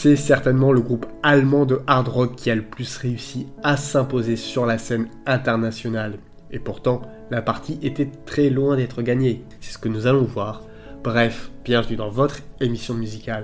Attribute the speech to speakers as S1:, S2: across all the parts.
S1: C'est certainement le groupe allemand de hard rock qui a le plus réussi à s'imposer sur la scène internationale. Et pourtant, la partie était très loin d'être gagnée. C'est ce que nous allons voir. Bref, bienvenue dans votre émission musicale.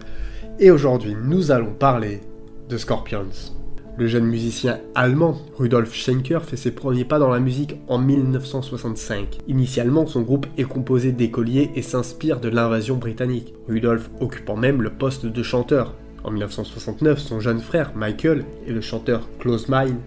S1: Et aujourd'hui, nous allons parler de Scorpions. Le jeune musicien allemand Rudolf Schenker fait ses premiers pas dans la musique en 1965. Initialement, son groupe est composé d'écoliers et s'inspire de l'invasion britannique, Rudolf occupant même le poste de chanteur. En 1969, son jeune frère Michael et le chanteur Close Mine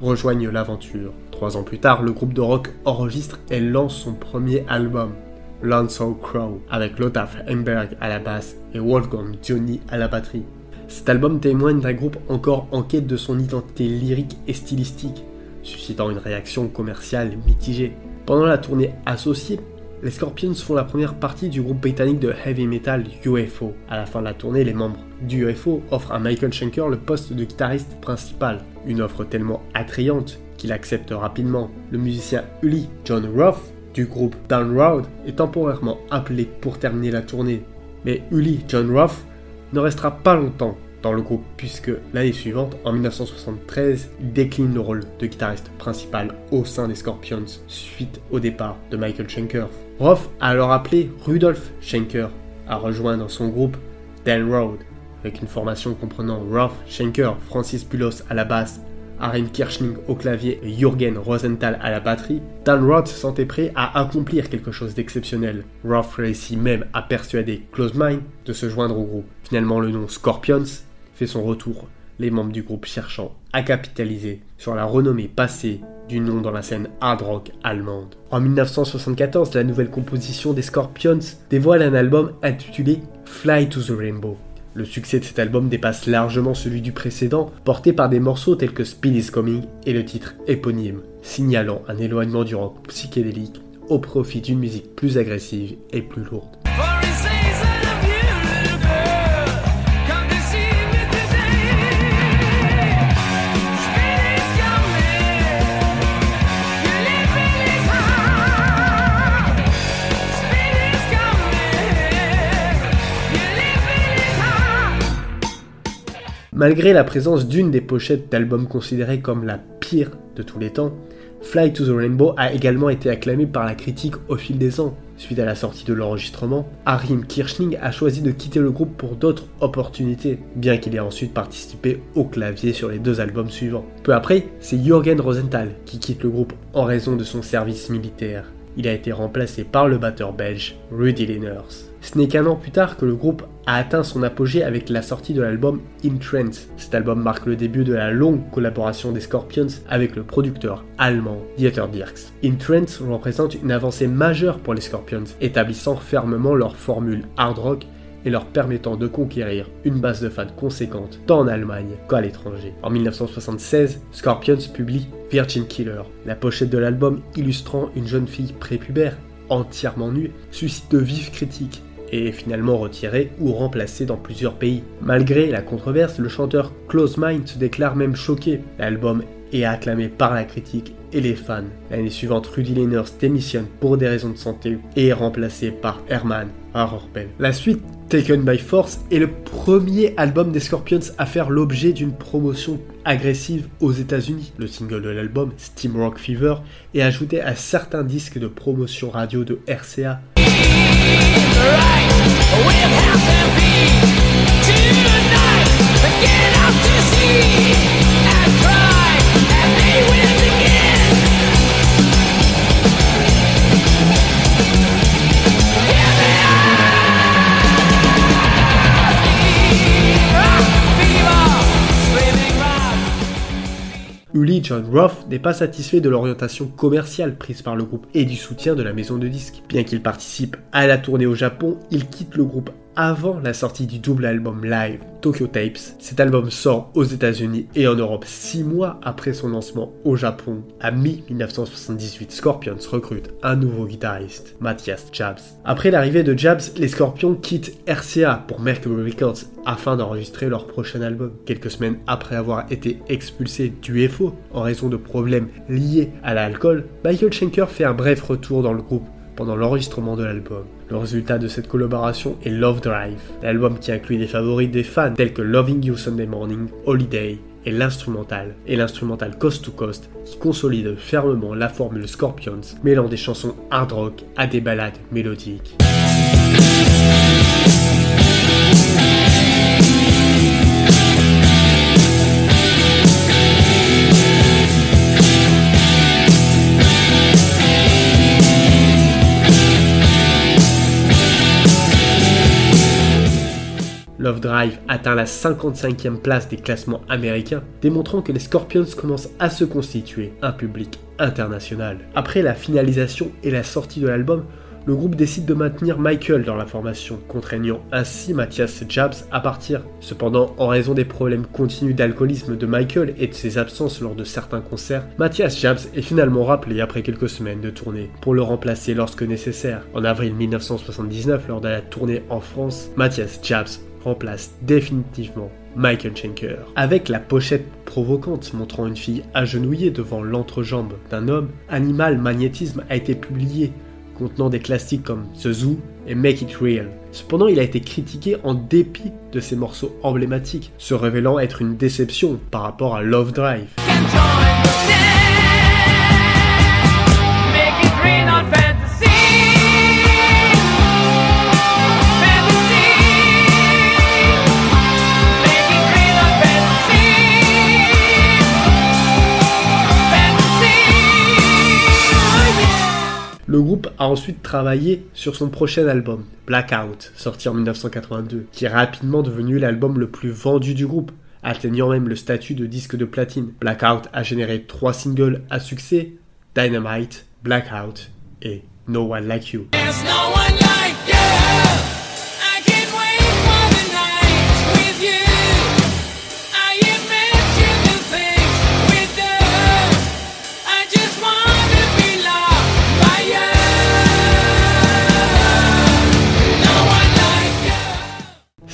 S1: rejoignent l'aventure. Trois ans plus tard, le groupe de rock enregistre et lance son premier album, Landsau Crow, avec Lothar Hemberg à la basse et Wolfgang Johnny à la batterie. Cet album témoigne d'un groupe encore en quête de son identité lyrique et stylistique, suscitant une réaction commerciale mitigée. Pendant la tournée associée, les Scorpions font la première partie du groupe britannique de heavy metal UFO. À la fin de la tournée, les membres du UFO offrent à Michael Schenker le poste de guitariste principal, une offre tellement attrayante qu'il accepte rapidement. Le musicien Uli John Roth du groupe Down Road est temporairement appelé pour terminer la tournée. Mais Uli John Roth ne restera pas longtemps dans le groupe puisque l'année suivante, en 1973, il décline le rôle de guitariste principal au sein des Scorpions suite au départ de Michael Schenker. Roth a alors appelé Rudolf Schenker à rejoindre son groupe Dan Road avec une formation comprenant Roth Schenker, Francis Pulos à la basse, Arim Kirchning au clavier et Jürgen Rosenthal à la batterie, Dan Roth se sentait prêt à accomplir quelque chose d'exceptionnel. Roth réussit même à persuader Close Mind de se joindre au groupe. Finalement, le nom Scorpions fait son retour, les membres du groupe cherchant à capitaliser sur la renommée passée du nom dans la scène hard rock allemande. En 1974, la nouvelle composition des Scorpions dévoile un album intitulé Fly to the Rainbow. Le succès de cet album dépasse largement celui du précédent, porté par des morceaux tels que Speed is Coming et le titre éponyme, signalant un éloignement du rock psychédélique au profit d'une musique plus agressive et plus lourde. Malgré la présence d'une des pochettes d'albums considérées comme la pire de tous les temps, Fly to the Rainbow a également été acclamé par la critique au fil des ans. Suite à la sortie de l'enregistrement, Arim Kirchning a choisi de quitter le groupe pour d'autres opportunités, bien qu'il ait ensuite participé au clavier sur les deux albums suivants. Peu après, c'est Jürgen Rosenthal qui quitte le groupe en raison de son service militaire. Il a été remplacé par le batteur belge Rudy Lenners. Ce n'est qu'un an plus tard que le groupe a atteint son apogée avec la sortie de l'album In Trance. Cet album marque le début de la longue collaboration des Scorpions avec le producteur allemand Dieter Dierks. In Trance représente une avancée majeure pour les Scorpions, établissant fermement leur formule hard rock et leur permettant de conquérir une base de fans conséquente tant en Allemagne qu'à l'étranger. En 1976, Scorpions publie Virgin Killer, la pochette de l'album illustrant une jeune fille prépubère entièrement nue suscite de vives critiques et finalement retiré ou remplacé dans plusieurs pays. Malgré la controverse, le chanteur Close Mind se déclare même choqué. L'album est acclamé par la critique et les fans. L'année suivante, Rudy Lenners démissionne pour des raisons de santé et est remplacé par Herman Harorpen. La suite, Taken by Force, est le premier album des Scorpions à faire l'objet d'une promotion agressive aux États-Unis. Le single de l'album, Steam Rock Fever, est ajouté à certains disques de promotion radio de RCA. Uli John Roth n'est pas satisfait de l'orientation commerciale prise par le groupe et du soutien de la maison de disques. Bien qu'il participe à la tournée au Japon, il quitte le groupe avant la sortie du double album live Tokyo Tapes. Cet album sort aux États-Unis et en Europe 6 mois après son lancement au Japon. À mi-1978, Scorpions recrute un nouveau guitariste, Matthias Jabs. Après l'arrivée de Jabs, les Scorpions quittent RCA pour Mercury Records afin d'enregistrer leur prochain album. Quelques semaines après avoir été expulsé du FO en raison de problèmes liés à l'alcool, Michael Schenker fait un bref retour dans le groupe pendant l'enregistrement de l'album. Le résultat de cette collaboration est Love Drive, l'album qui inclut des favoris des fans tels que Loving You Sunday Morning, Holiday et l'instrumental, et l'instrumental Coast to Coast qui consolide fermement la formule Scorpions, mêlant des chansons hard rock à des ballades mélodiques. Drive atteint la 55e place des classements américains, démontrant que les Scorpions commencent à se constituer un public international. Après la finalisation et la sortie de l'album, le groupe décide de maintenir Michael dans la formation, contraignant ainsi Mathias Jabs à partir. Cependant, en raison des problèmes continus d'alcoolisme de Michael et de ses absences lors de certains concerts, Mathias Jabs est finalement rappelé après quelques semaines de tournée pour le remplacer lorsque nécessaire. En avril 1979, lors de la tournée en France, Mathias Jabs remplace définitivement Michael Schenker. Avec la pochette provocante montrant une fille agenouillée devant l'entrejambe d'un homme, Animal Magnétisme a été publié contenant des classiques comme The Zoo et Make It Real. Cependant, il a été critiqué en dépit de ses morceaux emblématiques, se révélant être une déception par rapport à Love Drive. Le groupe a ensuite travaillé sur son prochain album, Blackout, sorti en 1982, qui est rapidement devenu l'album le plus vendu du groupe, atteignant même le statut de disque de platine. Blackout a généré trois singles à succès, Dynamite, Blackout et No One Like You.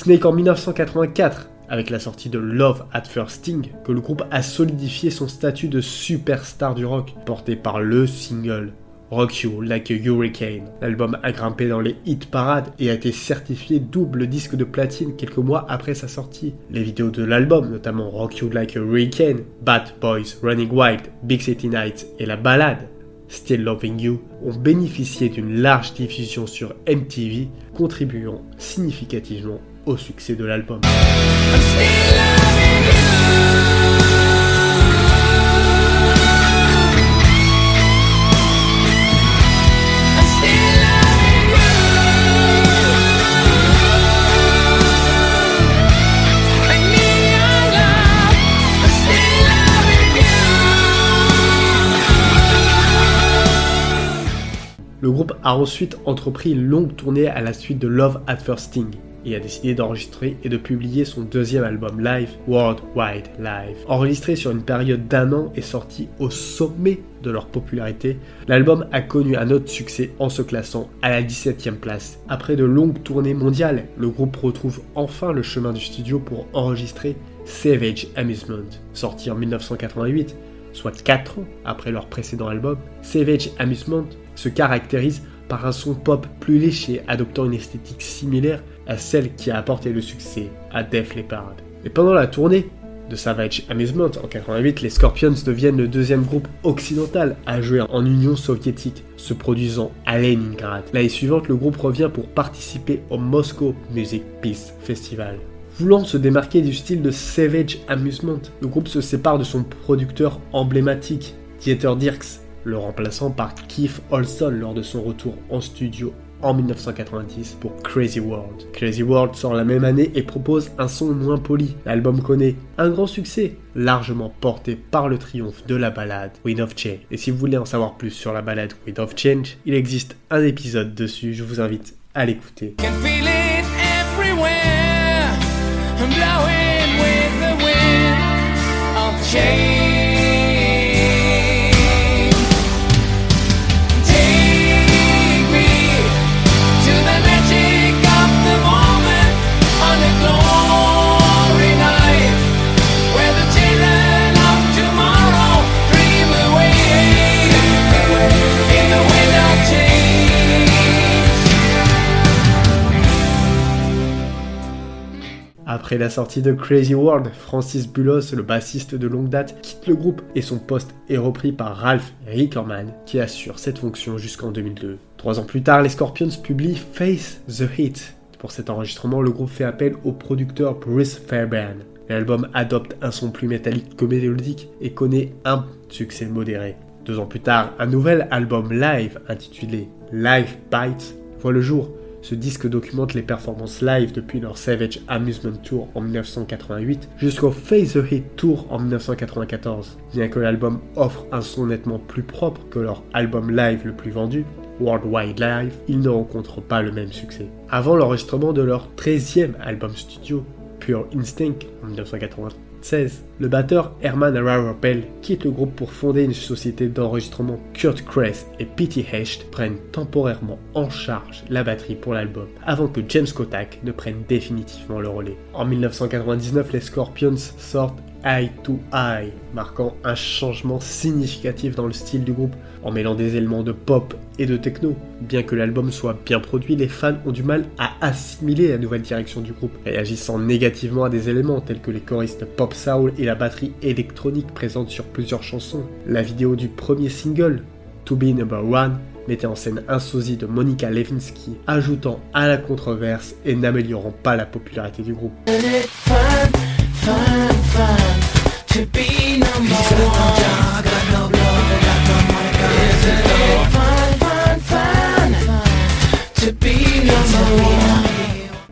S1: Ce n'est qu'en 1984, avec la sortie de Love at First Sting, que le groupe a solidifié son statut de superstar du rock, porté par le single Rock You Like a Hurricane. L'album a grimpé dans les hit parades et a été certifié double disque de platine quelques mois après sa sortie. Les vidéos de l'album, notamment Rock You Like a Hurricane, Bad Boys, Running Wild, Big City Nights et la balade Still Loving You, ont bénéficié d'une large diffusion sur MTV, contribuant significativement succès de l'album. Le groupe a ensuite entrepris une longue tournée à la suite de Love at First Sting, a décidé d'enregistrer et de publier son deuxième album live, World Wide Live. Enregistré sur une période d'un an et sorti au sommet de leur popularité, l'album a connu un autre succès en se classant à la 17e place. Après de longues tournées mondiales, le groupe retrouve enfin le chemin du studio pour enregistrer Savage Amusement, sorti en 1988, soit 4 ans après leur précédent album. Savage Amusement se caractérise par un son pop plus léché adoptant une esthétique similaire à celle qui a apporté le succès à Def Leppard. Et pendant la tournée de Savage Amusement en 88, les Scorpions deviennent le deuxième groupe occidental à jouer en Union soviétique, se produisant à Leningrad. L'année suivante, le groupe revient pour participer au Moscow Music Peace Festival. Voulant se démarquer du style de Savage Amusement, le groupe se sépare de son producteur emblématique, Dieter Dirks, le remplaçant par Keith Olson lors de son retour en studio en 1990 pour Crazy World. Crazy World sort la même année et propose un son moins poli. L'album connaît un grand succès, largement porté par le triomphe de la balade Wind of Change. Et si vous voulez en savoir plus sur la balade Wind of Change, il existe un épisode dessus, je vous invite à l'écouter. Après la sortie de Crazy World, Francis Bulos, le bassiste de longue date, quitte le groupe et son poste est repris par Ralph Rickerman qui assure cette fonction jusqu'en 2002. Trois ans plus tard, les Scorpions publient Face the Hit. Pour cet enregistrement, le groupe fait appel au producteur Bruce Fairbairn. L'album adopte un son plus métallique que mélodique et connaît un succès modéré. Deux ans plus tard, un nouvel album live intitulé Live Bites voit le jour. Ce disque documente les performances live depuis leur Savage Amusement Tour en 1988 jusqu'au Face Hit Tour en 1994. Bien que l'album offre un son nettement plus propre que leur album live le plus vendu, Worldwide Live, il ne rencontre pas le même succès. Avant l'enregistrement de leur 13e album studio, Pure Instinct en 1980, le batteur Herman Rarapel quitte le groupe pour fonder une société d'enregistrement. Kurt Kress et Pete Hecht prennent temporairement en charge la batterie pour l'album, avant que James Kotak ne prenne définitivement le relais. En 1999, les Scorpions sortent Eye to Eye, marquant un changement significatif dans le style du groupe, en mêlant des éléments de pop et de techno. Bien que l'album soit bien produit, les fans ont du mal à assimiler la nouvelle direction du groupe, réagissant négativement à des éléments tels que les choristes pop soul et la batterie électronique présente sur plusieurs chansons. La vidéo du premier single, To Be Number One, mettait en scène un sosie de Monica Lewinsky, ajoutant à la controverse et n'améliorant pas la popularité du groupe.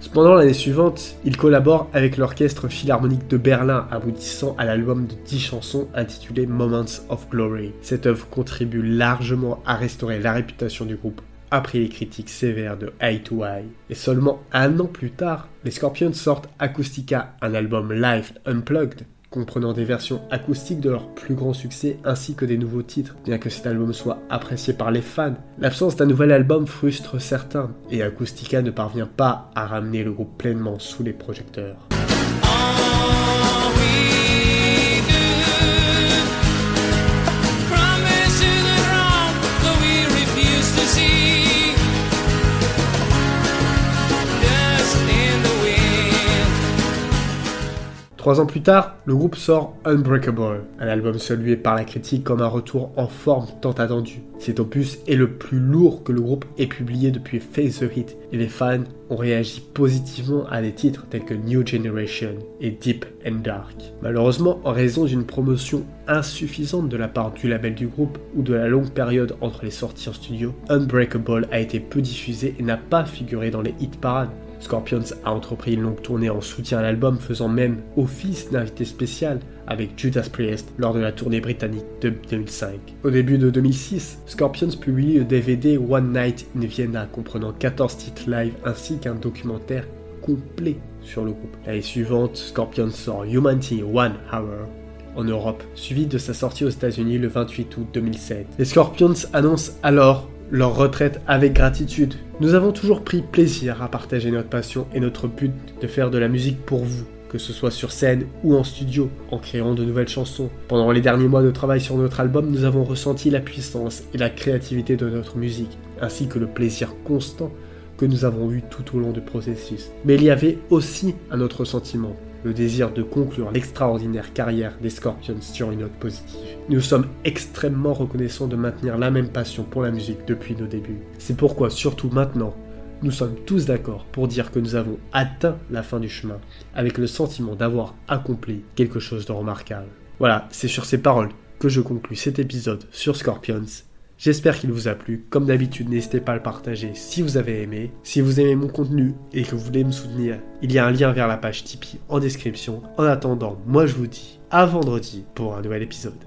S1: Cependant, l'année suivante, ils collaborent avec l'Orchestre Philharmonique de Berlin, aboutissant à l'album de 10 chansons intitulé Moments of Glory. Cette œuvre contribue largement à restaurer la réputation du groupe après les critiques sévères de Eye to Eye. Et seulement un an plus tard, les Scorpions sortent Acoustica, un album live unplugged comprenant des versions acoustiques de leurs plus grands succès ainsi que des nouveaux titres. Bien que cet album soit apprécié par les fans, l'absence d'un nouvel album frustre certains et Acoustica ne parvient pas à ramener le groupe pleinement sous les projecteurs. Trois ans plus tard, le groupe sort Unbreakable, un album salué par la critique comme un retour en forme tant attendu. Cet opus est le plus lourd que le groupe ait publié depuis Face the Hit, et les fans ont réagi positivement à des titres tels que New Generation et Deep and Dark. Malheureusement, en raison d'une promotion insuffisante de la part du label du groupe ou de la longue période entre les sorties en studio, Unbreakable a été peu diffusé et n'a pas figuré dans les hit parades. Scorpions a entrepris une longue tournée en soutien à l'album, faisant même office d'invité spécial avec Judas Priest lors de la tournée britannique de 2005. Au début de 2006, Scorpions publie le DVD One Night in Vienna comprenant 14 titres live ainsi qu'un documentaire complet sur le groupe. L'année suivante, Scorpions sort Humanity One Hour en Europe, suivi de sa sortie aux États-Unis le 28 août 2007. Les Scorpions annoncent alors leur retraite avec gratitude. Nous avons toujours pris plaisir à partager notre passion et notre but de faire de la musique pour vous, que ce soit sur scène ou en studio, en créant de nouvelles chansons. Pendant les derniers mois de travail sur notre album, nous avons ressenti la puissance et la créativité de notre musique, ainsi que le plaisir constant que nous avons eu tout au long du processus. Mais il y avait aussi un autre sentiment, le désir de conclure l'extraordinaire carrière des Scorpions sur une note positive. Nous sommes extrêmement reconnaissants de maintenir la même passion pour la musique depuis nos débuts. C'est pourquoi, surtout maintenant, nous sommes tous d'accord pour dire que nous avons atteint la fin du chemin, avec le sentiment d'avoir accompli quelque chose de remarquable. Voilà, c'est sur ces paroles que je conclus cet épisode sur Scorpions. J'espère qu'il vous a plu. Comme d'habitude, n'hésitez pas à le partager si vous avez aimé. Si vous aimez mon contenu et que vous voulez me soutenir, il y a un lien vers la page Tipeee en description. En attendant, moi je vous dis à vendredi pour un nouvel épisode.